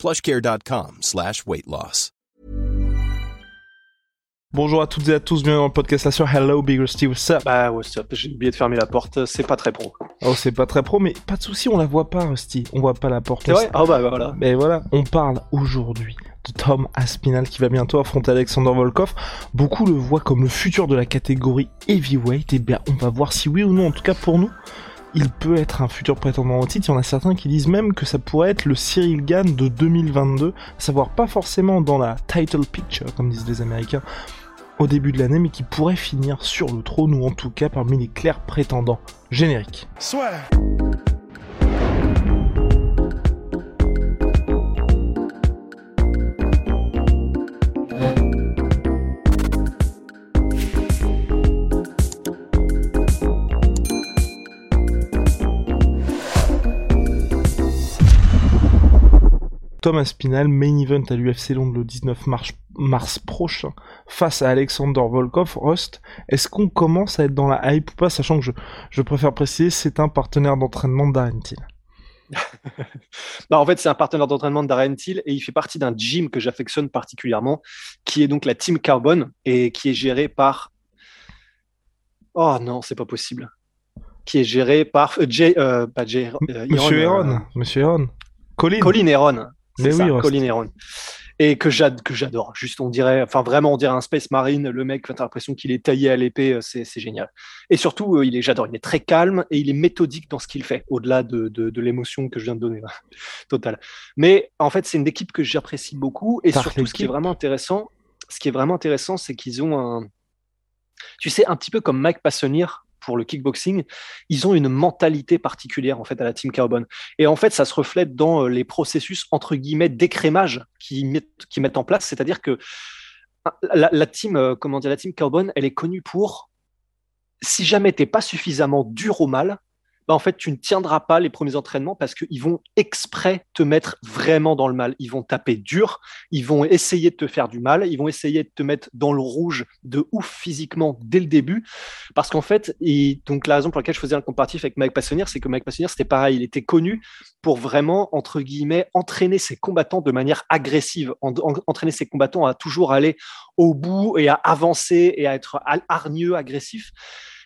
plushcare.com slash weight loss. Bonjour à toutes et à tous, bienvenue dans le podcast là sur Hello Big Rusty, what's up? Bah what's up, j'ai oublié de fermer la porte, c'est pas très pro. Oh c'est pas très pro, mais pas de souci, on la voit pas Rusty, on voit pas la porte. C'est vrai? Ah bah, bah, voilà. Mais voilà, on parle aujourd'hui de Tom Aspinall qui va bientôt affronter Alexander Volkov. Beaucoup le voient comme le futur de la catégorie heavyweight, et bien on va voir si oui ou non, en tout cas pour nous, il peut être un futur prétendant au titre. Il y en a certains qui disent même que ça pourrait être le Cyril Gann de 2022, à savoir pas forcément dans la title picture, comme disent les Américains, au début de l'année, mais qui pourrait finir sur le trône, ou en tout cas parmi les clairs prétendants. Générique. Soit. Thomas Spinal, main event à l'UFC Londres le 19 mars, mars, prochain face à Alexander Volkov. Rust, est-ce qu'on commence à être dans la hype ou pas, sachant que je, je préfère préciser, c'est un partenaire d'entraînement de Darren Till. bah en fait, c'est un partenaire d'entraînement de Darren Till et il fait partie d'un gym que j'affectionne particulièrement, qui est donc la Team Carbon et qui est géré par. Oh non, c'est pas possible. Qui est géré par euh, Jay, euh, pas Jay, euh, Monsieur Heron. Monsieur Heron. Colin. Colin Heron. C'est ça, oui, Colin Heron. Et que j'adore. Juste, on dirait, enfin vraiment, on dirait un Space Marine. Le mec, t'as l'impression qu'il est taillé à l'épée. Euh, c'est génial. Et surtout, euh, il est, j'adore. Il est très calme et il est méthodique dans ce qu'il fait, au-delà de, de, de l'émotion que je viens de donner. Total. Mais en fait, c'est une équipe que j'apprécie beaucoup. Et surtout, ce qui est vraiment intéressant, ce qui est vraiment intéressant, c'est qu'ils ont un, tu sais, un petit peu comme Mike Passonnier pour le kickboxing, ils ont une mentalité particulière en fait à la team Carbon. Et en fait, ça se reflète dans euh, les processus entre guillemets d'écrémage qu'ils mettent, en place. C'est-à-dire que ah, la, team, euh, comment dire, la team Carbon, elle est connue pour si jamais t'es pas suffisamment dur au mal, bah, en fait, tu ne tiendras pas les premiers entraînements parce qu'ils vont exprès te mettre vraiment dans le mal. Ils vont taper dur, ils vont essayer de te faire du mal, ils vont essayer de te mettre dans le rouge de ouf physiquement dès le début. Parce qu'en fait, et donc la raison pour laquelle je faisais un comparatif avec Mike Passonnier, c'est que Mike Passonnier, c'était pareil. Il était connu pour vraiment, entre guillemets, entraîner ses combattants de manière agressive, en, en, entraîner ses combattants à toujours aller au bout et à avancer et à être hargneux, agressif.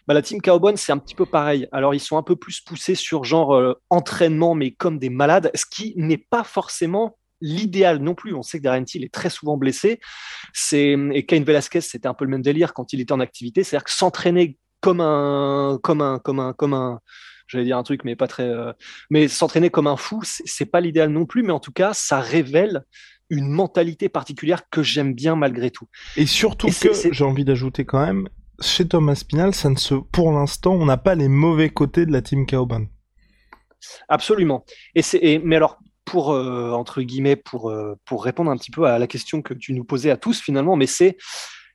Bah, la team Cowboy, c'est un petit peu pareil. Alors, ils sont un peu plus poussés sur genre euh, entraînement, mais comme des malades, ce qui n'est pas forcément l'idéal non plus. On sait que Darren Till est très souvent blessé. C'est et Cain Velasquez, c'était un peu le même délire quand il était en activité, c'est-à-dire que s'entraîner comme un, comme un, comme un, comme un, j'allais dire un truc, mais pas très, euh... mais s'entraîner comme un fou, c'est pas l'idéal non plus. Mais en tout cas, ça révèle une mentalité particulière que j'aime bien malgré tout. Et surtout et que j'ai envie d'ajouter quand même, chez Thomas Spinal, ça ne se, pour l'instant, on n'a pas les mauvais côtés de la team Cowban. Absolument. Et c'est, mais alors, pour euh, entre guillemets, pour euh, pour répondre un petit peu à la question que tu nous posais à tous finalement, mais c'est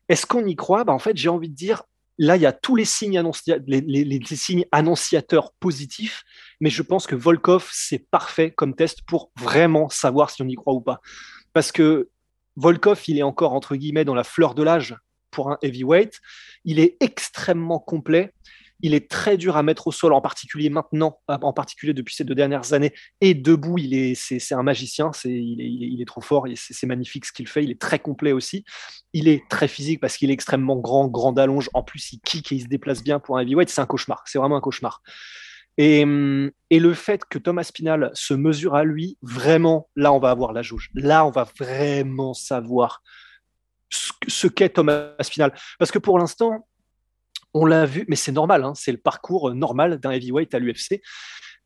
est-ce qu'on y croit? Bah, en fait, j'ai envie de dire. Là, il y a tous les signes, les, signes annonciateurs positifs, mais je pense que Volkov, c'est parfait comme test pour vraiment savoir si on y croit ou pas. Parce que Volkov, il est encore, entre guillemets, dans la fleur de l'âge pour un heavyweight. Il est extrêmement complet. Il est très dur à mettre au sol, en particulier maintenant, en particulier depuis ces deux dernières années. Et debout, il est, c'est, un magicien. C'est, il, est, trop fort. C'est, magnifique ce qu'il fait. Il est très complet aussi. Il est très physique parce qu'il est extrêmement grand, grand d'allonge. En plus, il kick et il se déplace bien pour un heavyweight. C'est un cauchemar. C'est vraiment un cauchemar. Et, et, le fait que Thomas Spinal se mesure à lui, vraiment, là, on va avoir la jauge. Là, on va vraiment savoir ce qu'est Thomas Spinal. Parce que pour l'instant, on l'a vu, mais c'est normal, hein, c'est le parcours normal d'un heavyweight à l'UFC.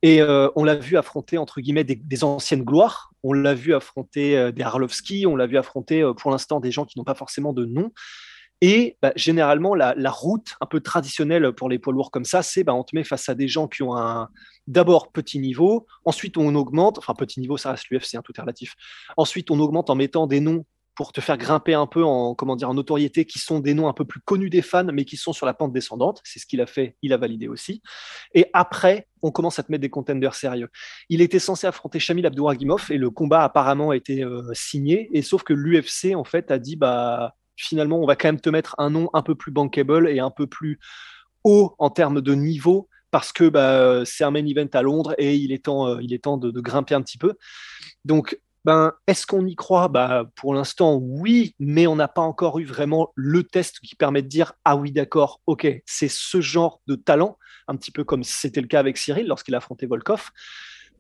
Et euh, on l'a vu affronter, entre guillemets, des, anciennes gloires. On l'a vu affronter euh, des Arlovski, on l'a vu affronter euh, pour l'instant des gens qui n'ont pas forcément de nom. Et bah, généralement, la, la, route un peu traditionnelle pour les poids lourds comme ça, c'est bah, on te met face à des gens qui ont un d'abord petit niveau, ensuite on augmente, enfin petit niveau, ça reste l'UFC, hein, tout est relatif. Ensuite, on augmente en mettant des noms pour te faire grimper un peu en comment dire en notoriété, qui sont des noms un peu plus connus des fans, mais qui sont sur la pente descendante. C'est ce qu'il a fait, il a validé aussi. Et après, on commence à te mettre des contenders sérieux. Il était censé affronter Shamil Abdouragimov et le combat apparemment a été euh, signé. Et sauf que l'UFC en fait a dit bah finalement on va quand même te mettre un nom un peu plus bankable et un peu plus haut en termes de niveau parce que bah, c'est un main event à Londres et il est temps, euh, il est temps de, de, grimper un petit peu. Donc ben, est-ce qu'on y croit? Bah, Pour l'instant, oui, mais on n'a pas encore eu vraiment le test qui permet de dire Ah oui, d'accord, ok, c'est ce genre de talent, un petit peu comme c'était le cas avec Cyril lorsqu'il a affronté Volkov.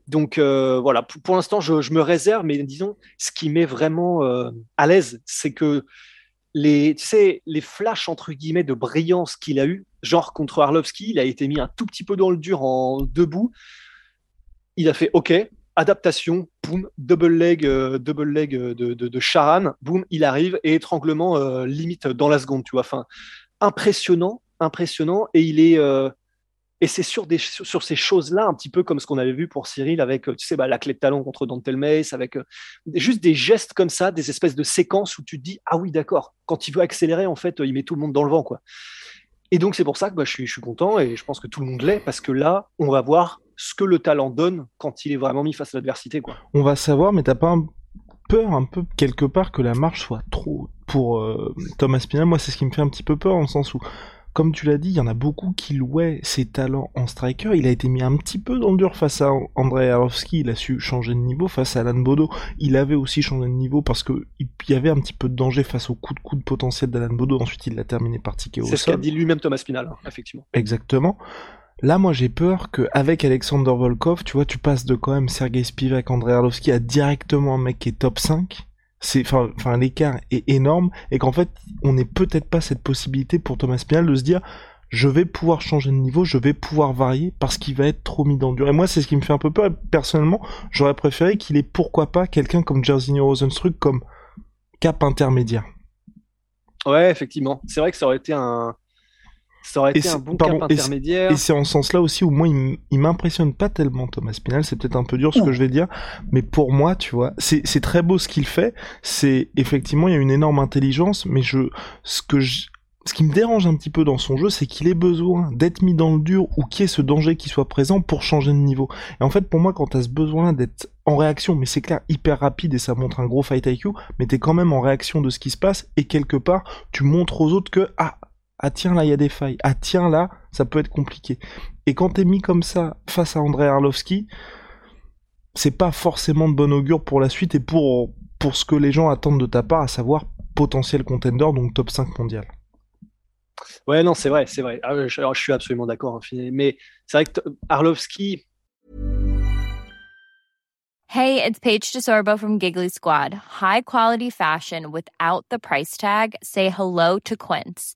Donc euh, voilà, pour, l'instant, je, me réserve, mais disons, ce qui m'est vraiment euh, à l'aise, c'est que les, tu sais, les flashs entre guillemets de brillance qu'il a eu, genre contre Arlovski, il a été mis un tout petit peu dans le dur en debout. Il a fait OK, adaptation, double leg, euh, double leg euh, de, de, Charan, boum, il arrive et étranglement euh, limite dans la seconde, tu vois. Enfin, impressionnant, impressionnant. Et il est et c'est sur des sur, ces choses-là, un petit peu comme ce qu'on avait vu pour Cyril avec, tu sais, bah, la clé de talon contre Dantel avec juste des gestes comme ça, des espèces de séquences où tu te dis ah oui d'accord, quand il veut accélérer en fait, il met tout le monde dans le vent quoi. Et donc c'est pour ça que bah, je suis je suis content et je pense que tout le monde l'est parce que là on va voir ce que le talent donne quand il est vraiment mis face à l'adversité. Quoi. On va savoir, mais t'as pas peur un peu quelque part que la marche soit trop pour euh, Thomas Spinal Moi, c'est ce qui me fait un petit peu peur, en le sens où, comme tu l'as dit, il y en a beaucoup qui louaient ses talents en striker. Il a été mis un petit peu dans le dur face à Andrei Arlovski. Il a su changer de niveau face à Alan Bodo. Il avait aussi changé de niveau parce que il y avait un petit peu de danger face au coup de coude potentiel d'Alan Bodo. Ensuite, il l'a terminé par ticket au C'est ce qu'a dit lui-même Thomas Spinal, hein, effectivement. Exactement. Là, moi, j'ai peur qu'avec Alexander Volkov, tu vois, tu passes de quand même Sergei Spivak, Andrei Arlovski à directement un mec qui est top 5. C'est, enfin, l'écart est énorme et qu'en fait, on n'est peut-être pas cette possibilité pour Thomas Spinal de se dire, je vais pouvoir changer de niveau, je vais pouvoir varier parce qu'il va être trop mis dans le. Et moi, c'est ce qui me fait un peu peur. personnellement, j'aurais préféré qu'il ait pourquoi pas quelqu'un comme Jairzinho Rosenstruck comme cap intermédiaire. Ouais, effectivement. C'est vrai que ça aurait été un, ça aurait été un bon cap intermédiaire. Et c'est en ce sens-là aussi où moi, il m'impressionne pas tellement Thomas Spinal. C'est peut-être un peu dur ce que je vais dire, mais pour moi, tu vois, c'est très beau ce qu'il fait. C'est effectivement, il y a une énorme intelligence, mais je, ce que je, ce qui me dérange un petit peu dans son jeu, c'est qu'il ait besoin d'être mis dans le dur ou qu'il y ait ce danger qui soit présent pour changer de niveau. Et en fait, pour moi, quand t'as ce besoin d'être en réaction, mais c'est clair, hyper rapide et ça montre un gros fight IQ, mais t'es quand même en réaction de ce qui se passe et quelque part, tu montres aux autres que, ah, ah tiens là il y a des failles, ah tiens là ça peut être compliqué. Et quand t'es mis comme ça face à André Arlovski, c'est pas forcément de bon augure pour la suite et pour, pour ce que les gens attendent de ta part, à savoir potentiel contender, donc top 5 mondial. Ouais, non, c'est vrai, c'est vrai. Ah, je, je, suis absolument d'accord. Hein, mais c'est vrai que Arlovski. Hey, it's Paige DeSorbo from Giggly Squad. High quality fashion without the price tag. Say hello to Quince.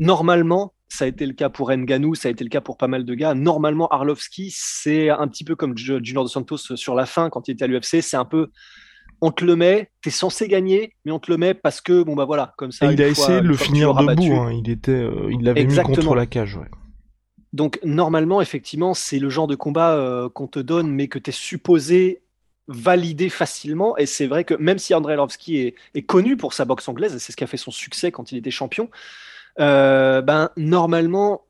Normalement, ça a été le cas pour Nganou, ça a été le cas pour pas mal de gars. Normalement, Arlovski, c'est un petit peu comme Junior de Santos sur la fin quand il était à l'UFC. C'est un peu, on te le met, t'es censé gagner, mais on te le met parce que bon bah voilà, comme ça. il a essayé de le finir debout. Hein. il était, euh, il l'avait mis contre la cage. Ouais. Donc normalement, effectivement, c'est le genre de combat euh, qu'on te donne, mais que tu es supposé valider facilement. Et c'est vrai que même si Andrei Arlovski est, est, connu pour sa boxe anglaise, et c'est ce qui a fait son succès quand il était champion, euh, ben, normalement,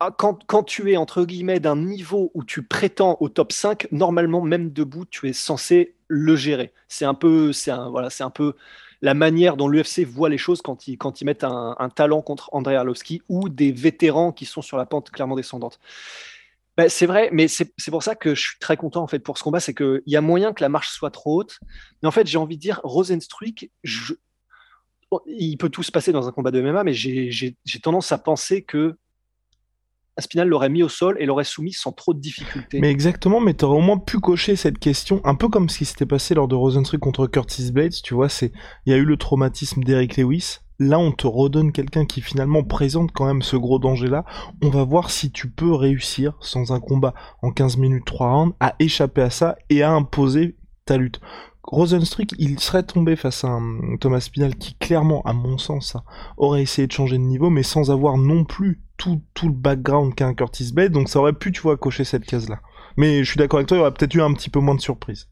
ah, quand, quand, tu es entre guillemets d'un niveau où tu prétends au top 5, normalement, même debout, tu es censé le gérer. C'est un peu, c'est un, voilà, c'est un peu la manière dont l'UFC voit les choses quand ils, quand ils mettent un, talent contre Andrei Arlovski ou des vétérans qui sont sur la pente clairement descendante. Ben, c'est vrai, mais c'est pour ça que je suis très content en fait pour ce combat, c'est qu'il y a moyen que la marche soit trop haute. Mais en fait, j'ai envie de dire, Rosenstruik, je, il peut tout se passer dans un combat de MMA, mais j'ai tendance à penser que Aspinal l'aurait mis au sol et l'aurait soumis sans trop de difficultés. Mais exactement, mais t'aurais au moins pu cocher cette question, un peu comme ce qui s'était passé lors de Rosenstruck contre Curtis Blades, tu vois, c'est, il y a eu le traumatisme d'Eric Lewis, là on te redonne quelqu'un qui finalement présente quand même ce gros danger-là, on va voir si tu peux réussir, sans un combat en 15 minutes 3 rounds, à échapper à ça et à imposer ta lutte. Rosenstruck, il serait tombé face à un Thomas Spinal qui clairement, à mon sens, aurait essayé de changer de niveau, mais sans avoir non plus tout, tout le background qu'a un Curtis Blade, donc ça aurait pu, tu vois, cocher cette case-là. Mais je suis d'accord avec toi, il y aurait peut-être eu un petit peu moins de surprise.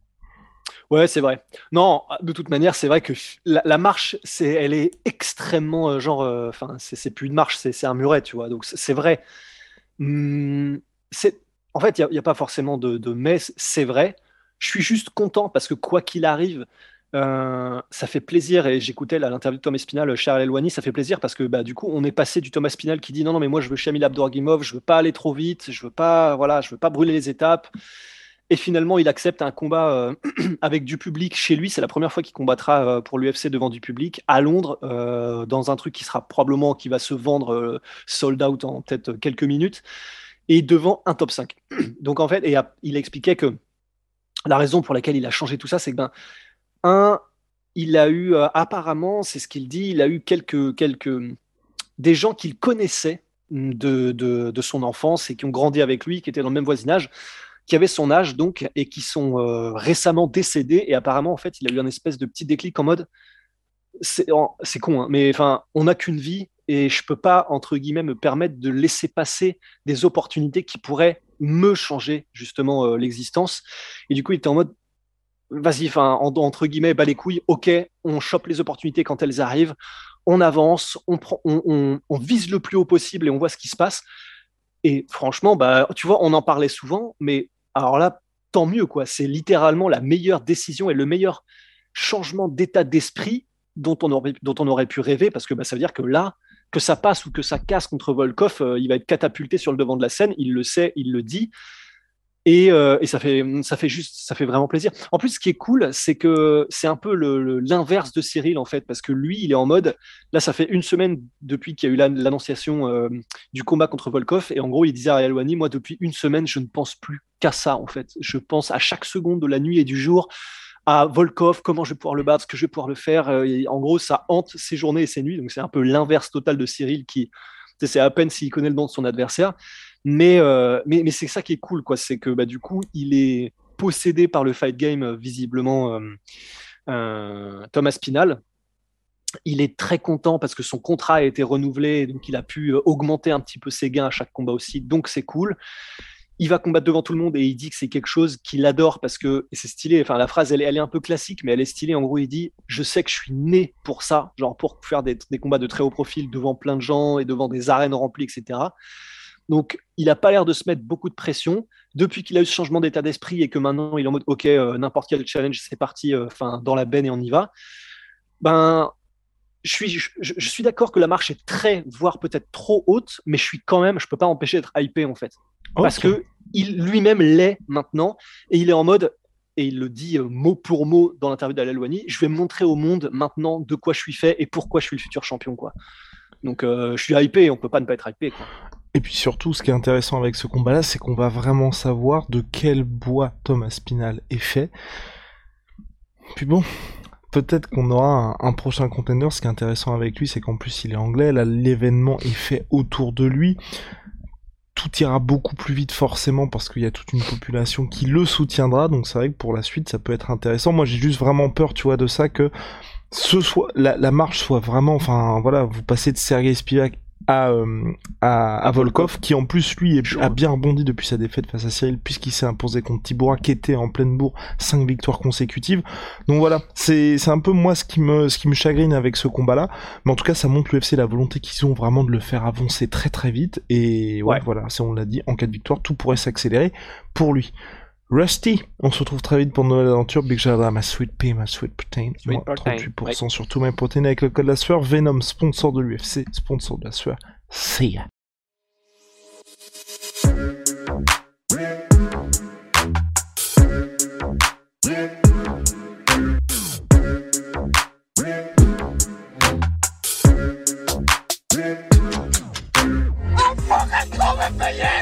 Ouais, c'est vrai. Non, de toute manière, c'est vrai que la, marche, c'est, elle est extrêmement euh, genre, euh, enfin, c'est, plus une marche, c'est, un muret, tu vois. Donc c'est vrai. C'est, en fait, il n'y a, pas forcément de, de mais, c'est vrai. Je suis juste content parce que quoi qu'il arrive, euh, ça fait plaisir et j'écoutais l'interview de Thomas Spinal, Charles Elouani, ça fait plaisir parce que bah, du coup on est passé du Thomas Spinal qui dit non non mais moi je veux Shamil Abdorgimov, je veux pas aller trop vite, je veux pas voilà, je veux pas brûler les étapes. Et finalement, il accepte un combat euh, avec du public chez lui. C'est la première fois qu'il combattra euh, pour l'UFC devant du public à Londres, dans un truc qui sera probablement qui va se vendre sold out en peut-être quelques minutes, et devant un top 5. Donc en fait, il expliquait que la raison pour laquelle il a changé tout ça, c'est que, ben, un, il a eu, euh, apparemment, c'est ce qu'il dit, il a eu quelques, quelques, des gens qu'il connaissait de, de, son enfance et qui ont grandi avec lui, qui étaient dans le même voisinage, qui avaient son âge donc et qui sont euh, récemment décédés. Et apparemment, en fait, il a eu un espèce de petit déclic en mode c'est con, hein, mais enfin, on n'a qu'une vie et je peux pas entre guillemets me permettre de laisser passer des opportunités qui pourraient me changer justement euh, l'existence. Et du coup, il était en mode, vas-y, enfin, entre guillemets, bas les couilles, ok, on chope les opportunités quand elles arrivent, on avance, on, prend, on, vise le plus haut possible et on voit ce qui se passe. Et franchement, bah, tu vois, on en parlait souvent, mais alors là, tant mieux, quoi. C'est littéralement la meilleure décision et le meilleur changement d'état d'esprit dont on aurait, dont on aurait pu rêver, parce que bah, ça veut dire que là, que ça passe ou que ça casse contre Volkov, euh, il va être catapulté sur le devant de la scène. Il le sait, il le dit. Et, euh, et, ça fait ça fait juste ça fait vraiment plaisir. En plus, ce qui est cool, c'est que c'est un peu l'inverse de Cyril en fait, parce que lui, il est en mode là, ça fait une semaine depuis qu'il y a eu l'annonciation euh, du combat contre Volkov, et en gros, il disait à Wani, moi, depuis une semaine, je ne pense plus qu'à ça en fait. Je pense à chaque seconde de la nuit et du jour à Volkov, comment je vais pouvoir le battre, ce que je vais pouvoir le faire. Euh, en gros, ça hante ses journées et ses nuits. Donc, c'est un peu l'inverse total de Cyril qui, c'est à peine s'il connaît le nom de son adversaire. Mais, euh, mais, mais c'est ça qui est cool, quoi. C'est que bah, du coup, il est possédé par le fight game, euh, visiblement, Thomas Pinal. Il est très content parce que son contrat a été renouvelé, donc il a pu augmenter un petit peu ses gains à chaque combat aussi. Donc, c'est cool il va combattre devant tout le monde et il dit que c'est quelque chose qu'il adore parce que c'est stylé. Enfin, la phrase, elle est, un peu classique, mais elle est stylée. En gros, il dit Je sais que je suis né pour ça, genre pour faire des, combats de très haut profil devant plein de gens et devant des arènes remplies, etc. Donc, il n'a pas l'air de se mettre beaucoup de pression. Depuis qu'il a eu ce changement d'état d'esprit et que maintenant il est en mode Ok, euh, n'importe quel challenge, c'est parti, euh, dans la benne et on y va. Ben, je suis, je, suis d'accord que la marche est très, voire peut-être trop haute, mais je suis quand même, je peux pas empêcher d'être hypé en fait. Parce que il lui-même l'est maintenant et il est en mode et il le dit euh, mot pour mot dans l'interview d'Alalwani, je vais montrer au monde maintenant de quoi je suis fait et pourquoi je suis le futur champion quoi. Donc euh, je suis hypé, on peut pas ne pas être hypé quoi. Et puis surtout, ce qui est intéressant avec ce combat-là, c'est qu'on va vraiment savoir de quel bois Thomas Spinal est fait. Puis bon, peut-être qu'on aura un, un, prochain contender. Ce qui est intéressant avec lui, c'est qu'en plus il est anglais. Là, l'événement est fait autour de lui tout ira beaucoup plus vite forcément parce qu'il y a toute une population qui le soutiendra. Donc c'est vrai que pour la suite ça peut être intéressant. Moi j'ai juste vraiment peur tu vois de ça que ce soit la, la marche soit vraiment enfin voilà vous passez de Sergei Spivak à, euh, à, Volkov, qui en plus lui a bien rebondi depuis sa défaite face à Cyril, puisqu'il s'est imposé contre Tibora, qui était en pleine bourre, 5 victoires consécutives. Donc voilà, c'est un peu moi ce qui me ce qui me chagrine avec ce combat-là, mais en tout cas ça montre l'UFC la volonté qu'ils ont vraiment de le faire avancer très très vite, et ouais, voilà, si on l'a dit, en cas de victoire, tout pourrait s'accélérer pour lui. Rusty, on se retrouve très vite pour une nouvelle aventure. Big shout ma Sweet Pea, ma Sweet Protein. Sweet 38% sur tous mes protéines avec le code de la sueur. Venom, sponsor de l'UFC, sponsor de la sueur. See ya. Oh,